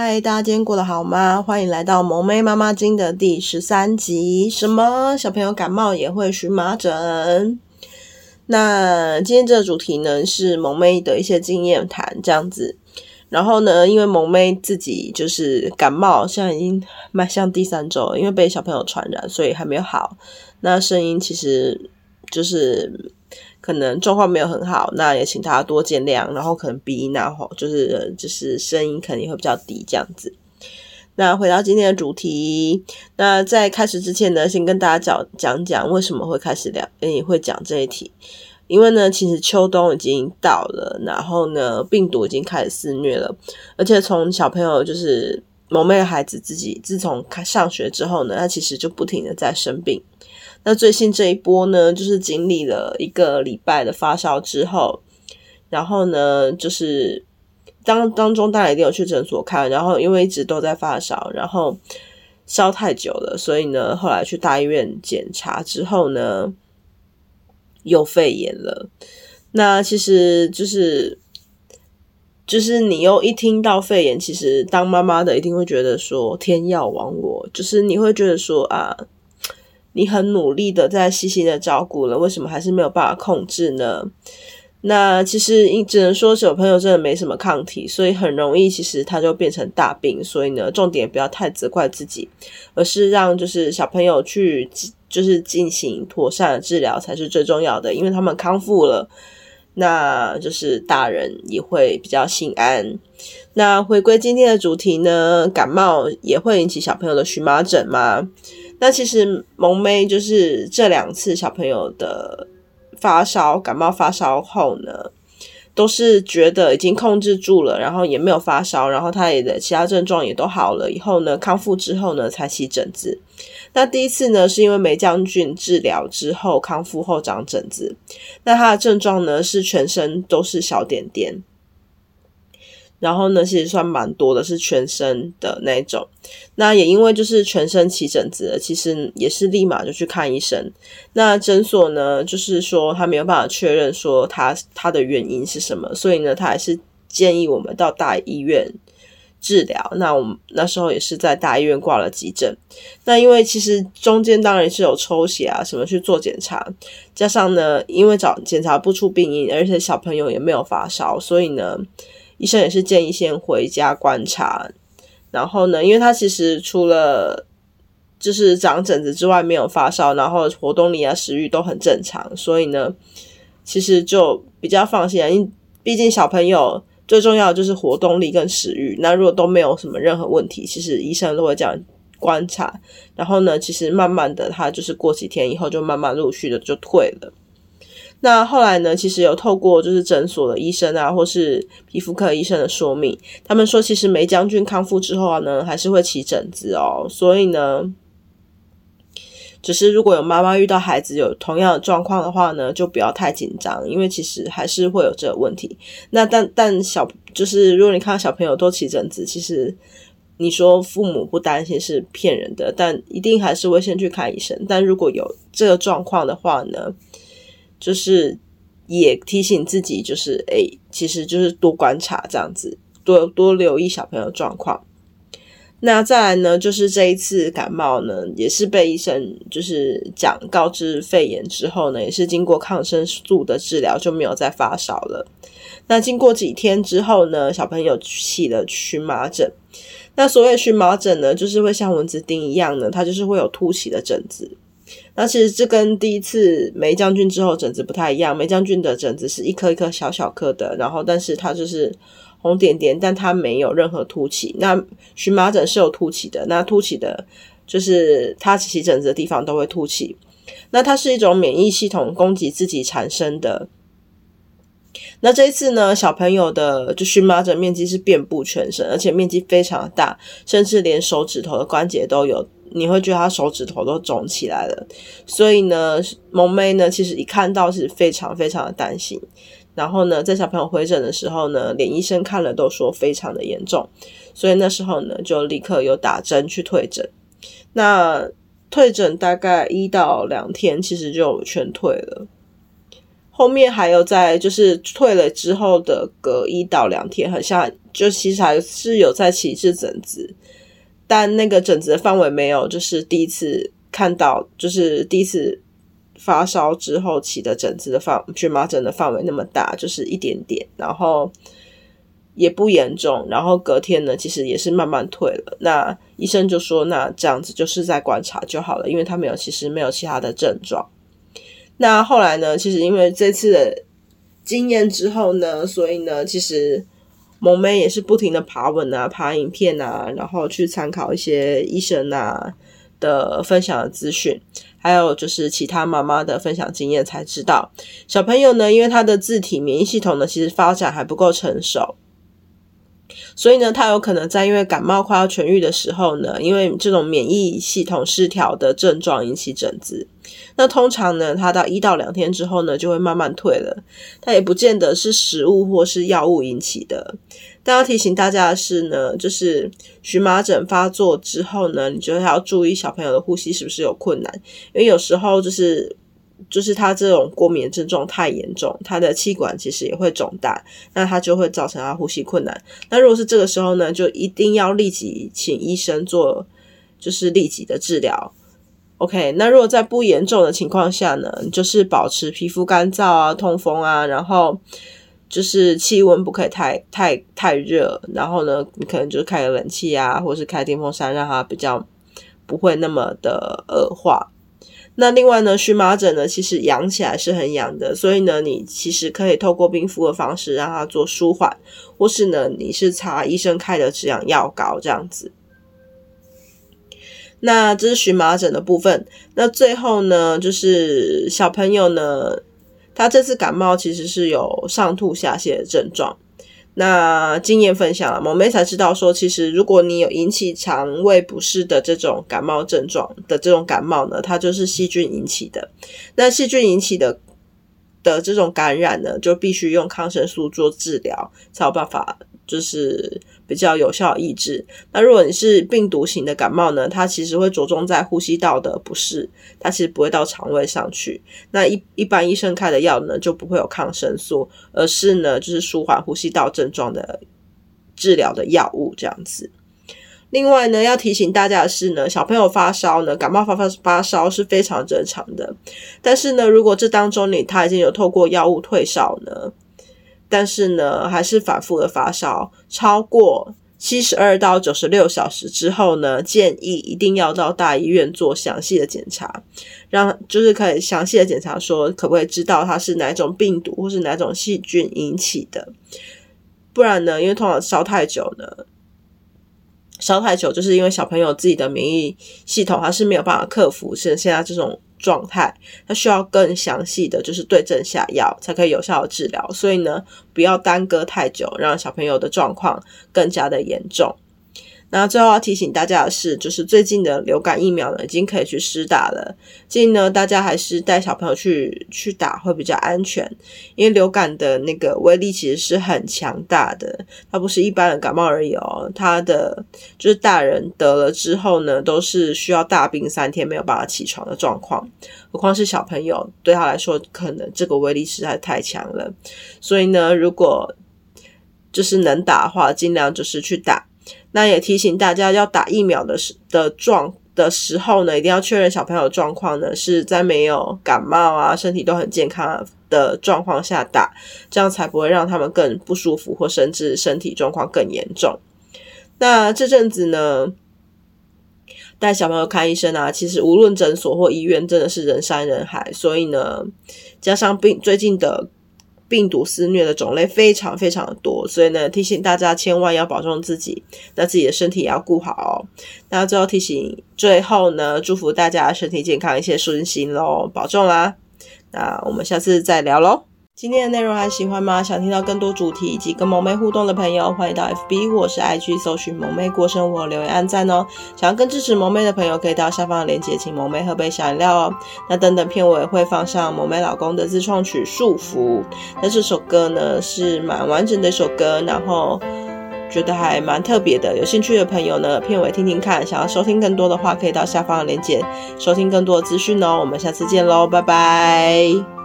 嗨，大家今天过得好吗？欢迎来到萌妹妈妈经的第十三集。什么小朋友感冒也会荨麻疹？那今天这个主题呢，是萌妹的一些经验谈这样子。然后呢，因为萌妹自己就是感冒，现在已经迈向第三周，因为被小朋友传染，所以还没有好。那声音其实就是。可能状况没有很好，那也请大家多见谅。然后可能鼻音啊，就是就是声音肯定会比较低这样子。那回到今天的主题，那在开始之前呢，先跟大家讲讲讲为什么会开始聊，诶，会讲这一题。因为呢，其实秋冬已经到了，然后呢，病毒已经开始肆虐了，而且从小朋友就是萌妹的孩子自己，自从开上学之后呢，他其实就不停的在生病。那最新这一波呢，就是经历了一个礼拜的发烧之后，然后呢，就是当当中当然一定有去诊所看，然后因为一直都在发烧，然后烧太久了，所以呢，后来去大医院检查之后呢，又肺炎了。那其实就是就是你又一听到肺炎，其实当妈妈的一定会觉得说天要亡我，就是你会觉得说啊。你很努力的在细心的照顾了，为什么还是没有办法控制呢？那其实你只能说小朋友真的没什么抗体，所以很容易其实他就变成大病。所以呢，重点不要太责怪自己，而是让就是小朋友去就是进行妥善的治疗才是最重要的，因为他们康复了，那就是大人也会比较心安。那回归今天的主题呢，感冒也会引起小朋友的荨麻疹吗？那其实萌妹就是这两次小朋友的发烧、感冒发烧后呢，都是觉得已经控制住了，然后也没有发烧，然后他也的其他症状也都好了，以后呢，康复之后呢才起疹子。那第一次呢是因为霉浆菌治疗之后康复后长疹子，那他的症状呢是全身都是小点点。然后呢，其实算蛮多的，是全身的那种。那也因为就是全身起疹子，其实也是立马就去看医生。那诊所呢，就是说他没有办法确认说他他的原因是什么，所以呢，他还是建议我们到大医院治疗。那我们那时候也是在大医院挂了急诊。那因为其实中间当然是有抽血啊什么去做检查，加上呢，因为找检查不出病因，而且小朋友也没有发烧，所以呢。医生也是建议先回家观察，然后呢，因为他其实除了就是长疹子之外没有发烧，然后活动力啊、食欲都很正常，所以呢，其实就比较放心啊。因毕竟小朋友最重要的就是活动力跟食欲，那如果都没有什么任何问题，其实医生都会这样观察。然后呢，其实慢慢的，他就是过几天以后就慢慢陆续的就退了。那后来呢，其实有透过就是诊所的医生啊，或是皮肤科医生的说明，他们说其实梅将军康复之后呢，还是会起疹子哦。所以呢，只是如果有妈妈遇到孩子有同样的状况的话呢，就不要太紧张，因为其实还是会有这个问题。那但但小就是如果你看到小朋友都起疹子，其实你说父母不担心是骗人的，但一定还是会先去看医生。但如果有这个状况的话呢，就是也提醒自己，就是诶、其实就是多观察这样子，多多留意小朋友状况。那再来呢，就是这一次感冒呢，也是被医生就是讲告知肺炎之后呢，也是经过抗生素的治疗就没有再发烧了。那经过几天之后呢，小朋友起了荨麻疹。那所谓荨麻疹呢，就是会像蚊子叮一样呢，它就是会有凸起的疹子。那其实这跟第一次梅将军之后疹子不太一样，梅将军的疹子是一颗一颗小小颗的，然后但是它就是红点点，但它没有任何凸起。那荨麻疹是有凸起的，那凸起的就是它起疹子的地方都会凸起。那它是一种免疫系统攻击自己产生的。那这一次呢，小朋友的就荨麻疹面积是遍布全身，而且面积非常大，甚至连手指头的关节都有，你会觉得他手指头都肿起来了。所以呢，萌妹呢其实一看到是非常非常的担心。然后呢，在小朋友回诊的时候呢，连医生看了都说非常的严重，所以那时候呢就立刻有打针去退诊。那退诊大概一到两天，其实就全退了。后面还有在就是退了之后的隔一到两天，好像就其实还是有在起一次疹子，但那个疹子的范围没有就是第一次看到，就是第一次发烧之后起的疹子的范荨麻疹的范围那么大，就是一点点，然后也不严重，然后隔天呢，其实也是慢慢退了。那医生就说，那这样子就是在观察就好了，因为他没有其实没有其他的症状。那后来呢，其实因为这次的经验之后呢，所以呢，其实萌妹也是不停的爬文啊、爬影片啊，然后去参考一些医生啊的分享的资讯，还有就是其他妈妈的分享经验，才知道小朋友呢，因为他的自体免疫系统呢，其实发展还不够成熟。所以呢，他有可能在因为感冒快要痊愈的时候呢，因为这种免疫系统失调的症状引起疹子。那通常呢，他到一到两天之后呢，就会慢慢退了。它也不见得是食物或是药物引起的。但要提醒大家的是呢，就是荨麻疹发作之后呢，你就要注意小朋友的呼吸是不是有困难，因为有时候就是。就是他这种过敏症状太严重，他的气管其实也会肿大，那他就会造成他呼吸困难。那如果是这个时候呢，就一定要立即请医生做，就是立即的治疗。OK，那如果在不严重的情况下呢，就是保持皮肤干燥啊、通风啊，然后就是气温不可以太太太热，然后呢，你可能就开个冷气啊，或是开电风扇，让它比较不会那么的恶化。那另外呢，荨麻疹呢，其实痒起来是很痒的，所以呢，你其实可以透过冰敷的方式让它做舒缓，或是呢，你是擦医生开的止痒药膏这样子。那这是荨麻疹的部分。那最后呢，就是小朋友呢，他这次感冒其实是有上吐下泻的症状。那经验分享了，某妹才知道说，其实如果你有引起肠胃不适的这种感冒症状的这种感冒呢，它就是细菌引起的。那细菌引起的的这种感染呢，就必须用抗生素做治疗，才有办法。就是比较有效抑制。那如果你是病毒型的感冒呢，它其实会着重在呼吸道的不适，它其实不会到肠胃上去。那一一般医生开的药呢，就不会有抗生素，而是呢就是舒缓呼吸道症状的治疗的药物这样子。另外呢，要提醒大家的是呢，小朋友发烧呢，感冒发发发烧是非常正常的。但是呢，如果这当中你他已经有透过药物退烧呢，但是呢，还是反复的发烧，超过七十二到九十六小时之后呢，建议一定要到大医院做详细的检查，让就是可以详细的检查说，可不可以知道它是哪种病毒或是哪种细菌引起的。不然呢，因为通常烧太久呢，烧太久就是因为小朋友自己的免疫系统它是没有办法克服现现在这种。状态，它需要更详细的就是对症下药，才可以有效的治疗。所以呢，不要耽搁太久，让小朋友的状况更加的严重。那最后要提醒大家的是，就是最近的流感疫苗呢，已经可以去施打了。建议呢，大家还是带小朋友去去打会比较安全，因为流感的那个威力其实是很强大的，它不是一般的感冒而已哦。它的就是大人得了之后呢，都是需要大病三天没有办法起床的状况，何况是小朋友，对他来说可能这个威力实在太强了。所以呢，如果就是能打的话，尽量就是去打。那也提醒大家，要打疫苗的时的状的时候呢，一定要确认小朋友状况呢是在没有感冒啊，身体都很健康的状况下打，这样才不会让他们更不舒服，或甚至身体状况更严重。那这阵子呢，带小朋友看医生啊，其实无论诊所或医院，真的是人山人海，所以呢，加上病最近的。病毒肆虐的种类非常非常的多，所以呢，提醒大家千万要保重自己，那自己的身体也要顾好哦。那最后提醒，最后呢，祝福大家身体健康，一切顺心喽，保重啦。那我们下次再聊喽。今天的内容还喜欢吗？想听到更多主题以及跟萌妹互动的朋友，欢迎到 FB 或是 IG 搜寻萌妹过生活，留言按赞哦。想要更支持萌妹的朋友，可以到下方的链接，请萌妹喝杯小饮料哦。那等等片尾会放上萌妹老公的自创曲《束缚》，那这首歌呢是蛮完整的一首歌，然后觉得还蛮特别的。有兴趣的朋友呢，片尾听听看。想要收听更多的话，可以到下方的链接收听更多的资讯哦。我们下次见喽，拜拜。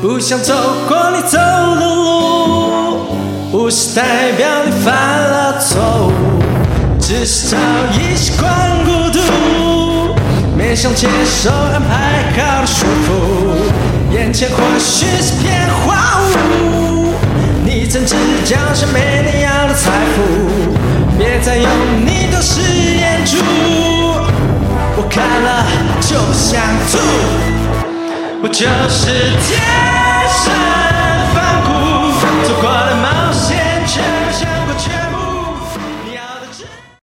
不想走过你走的路，不是代表你犯了错误，只是早已习惯孤独，没想接受安排好的束缚，眼前或许是片荒芜，你怎知将是没了就想吐。我就是天。